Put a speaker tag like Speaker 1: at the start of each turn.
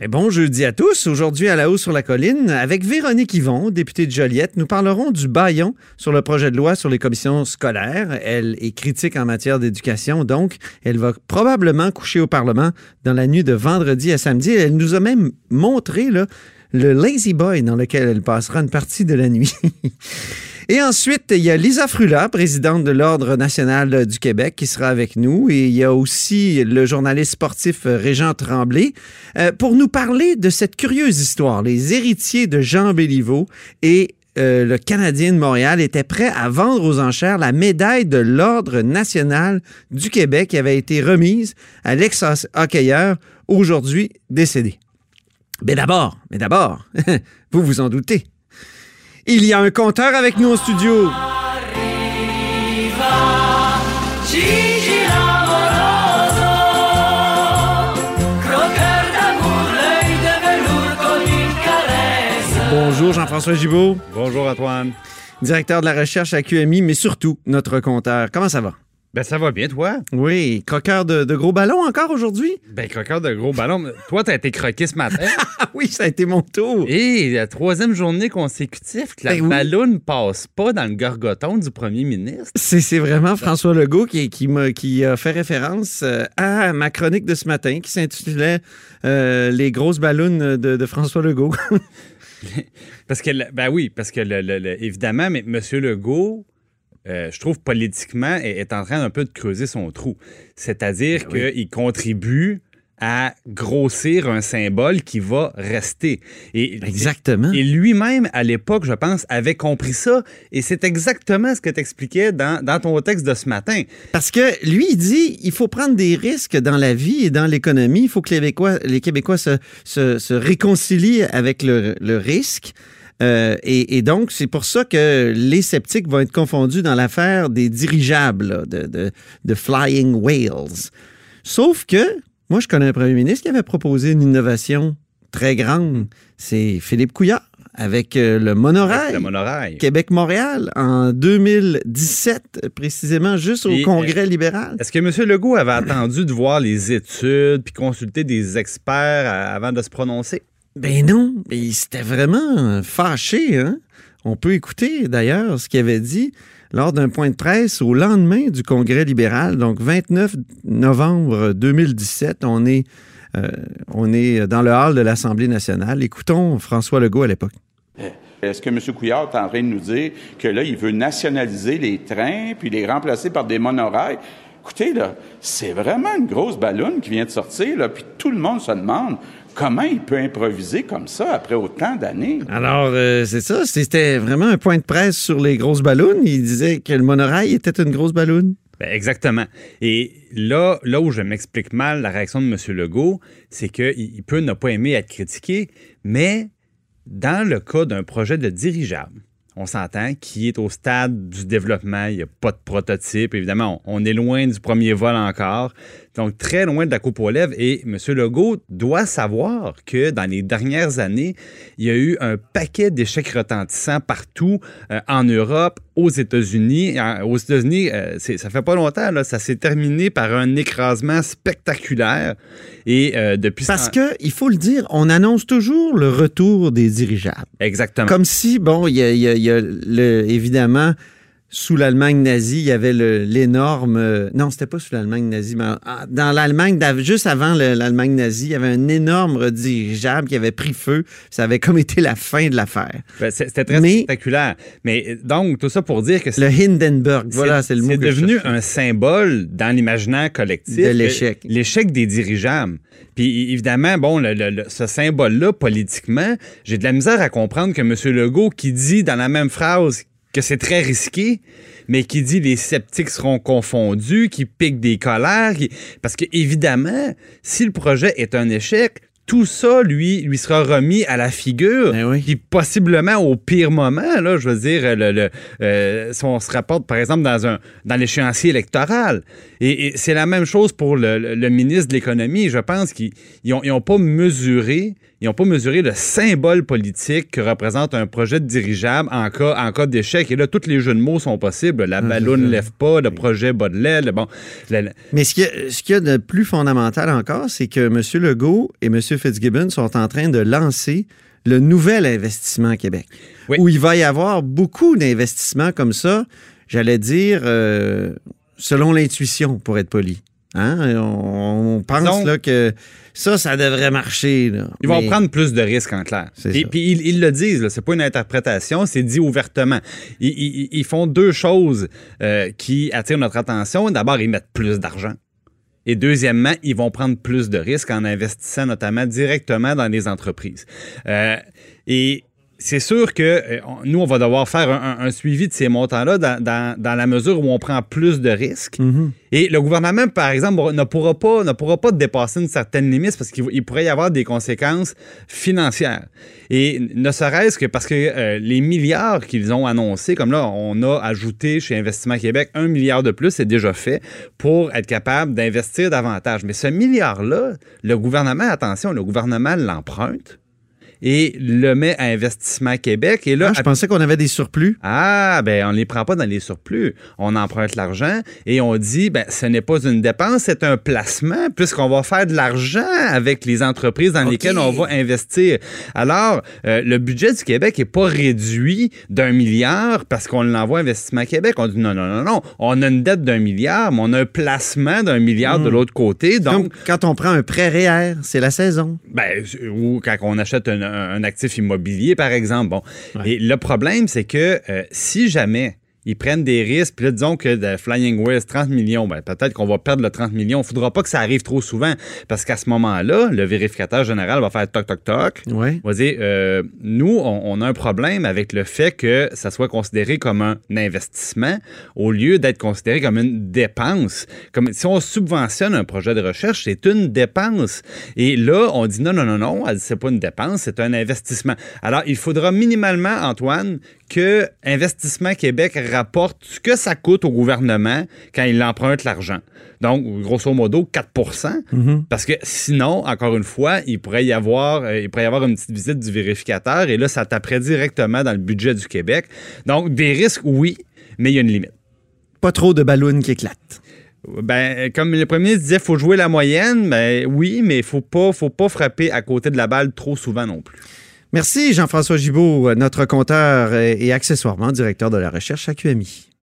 Speaker 1: Et bon jeudi à tous. Aujourd'hui, à la hausse sur la colline, avec Véronique Yvon, députée de Joliette, nous parlerons du baillon sur le projet de loi sur les commissions scolaires. Elle est critique en matière d'éducation, donc elle va probablement coucher au Parlement dans la nuit de vendredi à samedi. Elle nous a même montré là, le Lazy Boy dans lequel elle passera une partie de la nuit. Et ensuite, il y a Lisa Frula, présidente de l'Ordre national du Québec, qui sera avec nous. Et il y a aussi le journaliste sportif Régent Tremblay euh, pour nous parler de cette curieuse histoire. Les héritiers de Jean Béliveau et euh, le Canadien de Montréal étaient prêts à vendre aux enchères la médaille de l'Ordre national du Québec qui avait été remise à l'ex-hockeyeur aujourd'hui décédé. Mais d'abord, mais d'abord, vous vous en doutez, il y a un compteur avec nous au studio. Bonjour Jean-François Gibault.
Speaker 2: Bonjour Antoine.
Speaker 1: Directeur de la recherche à QMI, mais surtout notre compteur. Comment ça va?
Speaker 2: Ben, ça va bien, toi?
Speaker 1: Oui. Croqueur de, gros ballons encore aujourd'hui?
Speaker 2: Ben, croqueur de gros ballons. toi, t'as été croqué ce matin?
Speaker 1: oui, ça a été mon tour.
Speaker 2: Et la troisième journée consécutive que la ben ballon ne passe pas dans le gorgoton du premier ministre.
Speaker 1: C'est vraiment François Legault qui, qui, a, qui a fait référence euh, à ma chronique de ce matin qui s'intitulait euh, Les grosses ballons de, François Legault.
Speaker 2: parce que, ben oui, parce que, évidemment, mais M. Legault euh, je trouve politiquement, est, est, en train un peu de creuser son trou. C'est-à-dire ben qu'il contribue à grossir un symbole qui va rester.
Speaker 1: Et, exactement.
Speaker 2: Et lui-même, à l'époque, je pense, avait compris ça. Et c'est exactement ce que tu expliquais dans, ton texte de ce matin.
Speaker 1: Parce que lui, il dit il faut prendre des risques dans la vie et dans l'économie. Il faut que les Québécois, les Québécois se, se, réconcilient avec le, le risque. Euh, et, donc, c'est pour ça que les sceptiques vont être confondus dans l'affaire des dirigeables, de, de, Flying Whales. Sauf que, moi, je connais un premier ministre qui avait proposé une innovation très grande. C'est Philippe Couillard avec euh, le monorail,
Speaker 2: le monorail.
Speaker 1: Québec-Montréal en 2017, précisément juste au Congrès libéral.
Speaker 2: Est-ce que M. Legault avait attendu de voir les études puis consulter des experts avant de se prononcer?
Speaker 1: Ben non, il s'était vraiment fâché. Hein? On peut écouter d'ailleurs ce qu'il avait dit lors d'un point de presse au lendemain du Congrès libéral, donc 29 novembre 2017. On est, euh, on est dans le hall de l'Assemblée nationale. Écoutons François Legault à l'époque.
Speaker 3: Est-ce que M. Couillard est en train de nous dire que là, il veut nationaliser les trains puis les remplacer par des monorails? Écoutez, là, c'est vraiment une grosse ballonne qui vient de sortir, là, puis tout le monde se demande comment il peut improviser comme ça après autant d'années?
Speaker 1: Alors, euh, c'est ça. C'était vraiment un point de presse sur les grosses ballons. Il disait que le monorail était une grosse ballonne.
Speaker 2: Ben, exactement. Et là, là où je m'explique mal la réaction de M. Legault, c'est qu'il peut ne pas aimer être critiqué, mais dans le cas d'un projet de dirigeable, on s'entend, qui est au stade du développement. Il n'y a pas de prototype. Évidemment, on, est loin du premier vol encore. Donc, très loin de la coupe aux lèvres. Et M. Legault doit savoir que dans les dernières années, il y a eu un paquet d'échecs retentissants partout euh, en Europe, aux États-Unis. Aux États-Unis, euh, ça fait pas longtemps, là, ça s'est terminé par un écrasement spectaculaire. Et euh, depuis
Speaker 1: Parce que, il faut le dire, on annonce toujours le retour des dirigeables.
Speaker 2: Exactement.
Speaker 1: Comme si, bon, il y a, y a le, évidemment sous l'Allemagne nazie, il y avait l'énorme. Euh, non, c'était pas sous l'Allemagne nazie, mais dans l'Allemagne, juste avant l'Allemagne nazie, il y avait un énorme dirigeable qui avait pris feu. Ça avait comme été la fin de l'affaire.
Speaker 2: Ben, c'était très spectaculaire. Mais donc, tout ça pour dire que.
Speaker 1: Le Hindenburg, voilà, c'est le mot.
Speaker 2: C'est devenu un symbole dans l'imaginaire collectif.
Speaker 1: De l'échec.
Speaker 2: L'échec des dirigeables. Puis évidemment, bon, ce symbole-là, politiquement, j'ai de la misère à comprendre que M. Legault, qui dit dans la même phrase que c'est très risqué, mais qui dit les sceptiques seront confondus, qui piquent des colères. Parce que, évidemment, si le projet est un échec, tout ça, lui, lui sera remis à la figure.
Speaker 1: Ben
Speaker 2: Puis possiblement au pire moment, là, je veux dire, le, euh, si on se rapporte, par exemple, dans, un, dans l'échéancier électoral. Et, c'est la même chose pour le, ministre de l'Économie. Je pense qu'ils n'ont pas mesuré ils n'ont pas mesuré le symbole politique que représente un projet de dirigeable en cas, en cas d'échec. Et là, tous les jeux de mots sont possibles. La ballonne ne lève pas, le projet bas de l'aile. Bon,
Speaker 1: Mais ce qu'il y, a, ce y a de plus fondamental encore, c'est que M. Legault et M. Fitzgibbon sont en train de lancer le nouvel investissement Québec,
Speaker 2: Oui.
Speaker 1: où il va y avoir beaucoup d'investissements comme ça, j'allais dire, euh, selon l'intuition, pour être poli. Hein? On, on pense là, que ça, ça devrait marcher. là.
Speaker 2: Ils vont prendre plus de risques en clair. Puis, puis ils, ils le disent, c'est pas une interprétation, c'est dit ouvertement. Ils, ils- ils font deux choses euh, qui attirent notre attention. D'abord, ils mettent plus d'argent. Et deuxièmement, ils vont prendre plus de risques en investissant notamment directement dans les entreprises. Euh, et c'est sûr que euh, nous, on va devoir faire un, un- un suivi de ces montants-là dans, dans- dans la mesure où on prend plus de risques.
Speaker 1: Mhm.
Speaker 2: Et le gouvernement, par exemple, ne pourra pas, ne pourra pas dépasser une certaine limite parce qu'il il pourrait y avoir des conséquences financières. Et ne serait-ce que parce que euh, les milliards qu'ils ont annoncés, comme là, on a ajouté chez Investissement Québec un milliard de plus, c'est déjà fait, pour être capable d'investir davantage. Mais ce milliard-là, le gouvernement, attention, le gouvernement l'emprunte et le met à Investissement Québec. Et là,
Speaker 1: Ah, je pensais qu'on avait des surplus.
Speaker 2: ah, ben, on ne les prend pas dans les surplus. On emprunte l'argent et on dit, ben, ce n'est pas une dépense, c'est un placement, puisqu'on va faire de l'argent avec les entreprises dans lesquelles on va investir. Alors, euh, le budget du Québec n'est pas réduit d'un milliard parce qu'on l'envoie à Investissement Québec. On dit, non, non, non, non. On a une dette d'un milliard, mais on a un placement d'un milliard de l'autre côté. Donc,
Speaker 1: Comme quand on prend un prêt REER, c'est la saison.
Speaker 2: ben, ou quand on achète un, un- actif immobilier, par exemple. Bon.
Speaker 1: Ouais.
Speaker 2: Et le problème, c'est que euh, si jamais ils prennent des risques, puis là, disons que de Flying West, 30 millions, ben, peut-être qu'on va perdre le 30 millions. Il ne faudra pas que ça arrive trop souvent, parce qu'à ce moment-là, le vérificateur général va faire toc, toc, toc.
Speaker 1: Oui.
Speaker 2: On va dire, euh, nous, on, on a un problème avec le fait que ça soit considéré comme un investissement au lieu d'être considéré comme une dépense. Comme si on subventionne un projet de recherche, c'est une dépense. Et là, on dit non, non, non, non, c'est pas une dépense, c'est un investissement. Alors, il faudra minimalement, Antoine, que Investissement Québec rapporte ce que ça coûte au gouvernement quand il emprunte l'argent. Donc, grosso modo, 4% parce que sinon, encore une fois, il pourrait y avoir, euh, il pourrait y avoir une petite visite du vérificateur et là, ça taperait directement dans le budget du Québec. Donc, des risques, oui, mais il y a une limite.
Speaker 1: Pas trop de ballons qui éclatent.
Speaker 2: Ben, comme le premier ministre disait, faut jouer la moyenne. Ben oui, mais faut pas, faut pas frapper à côté de la balle trop souvent non plus.
Speaker 1: Merci Jean-François Gibault, notre compteur et accessoirement directeur de la recherche à QMI.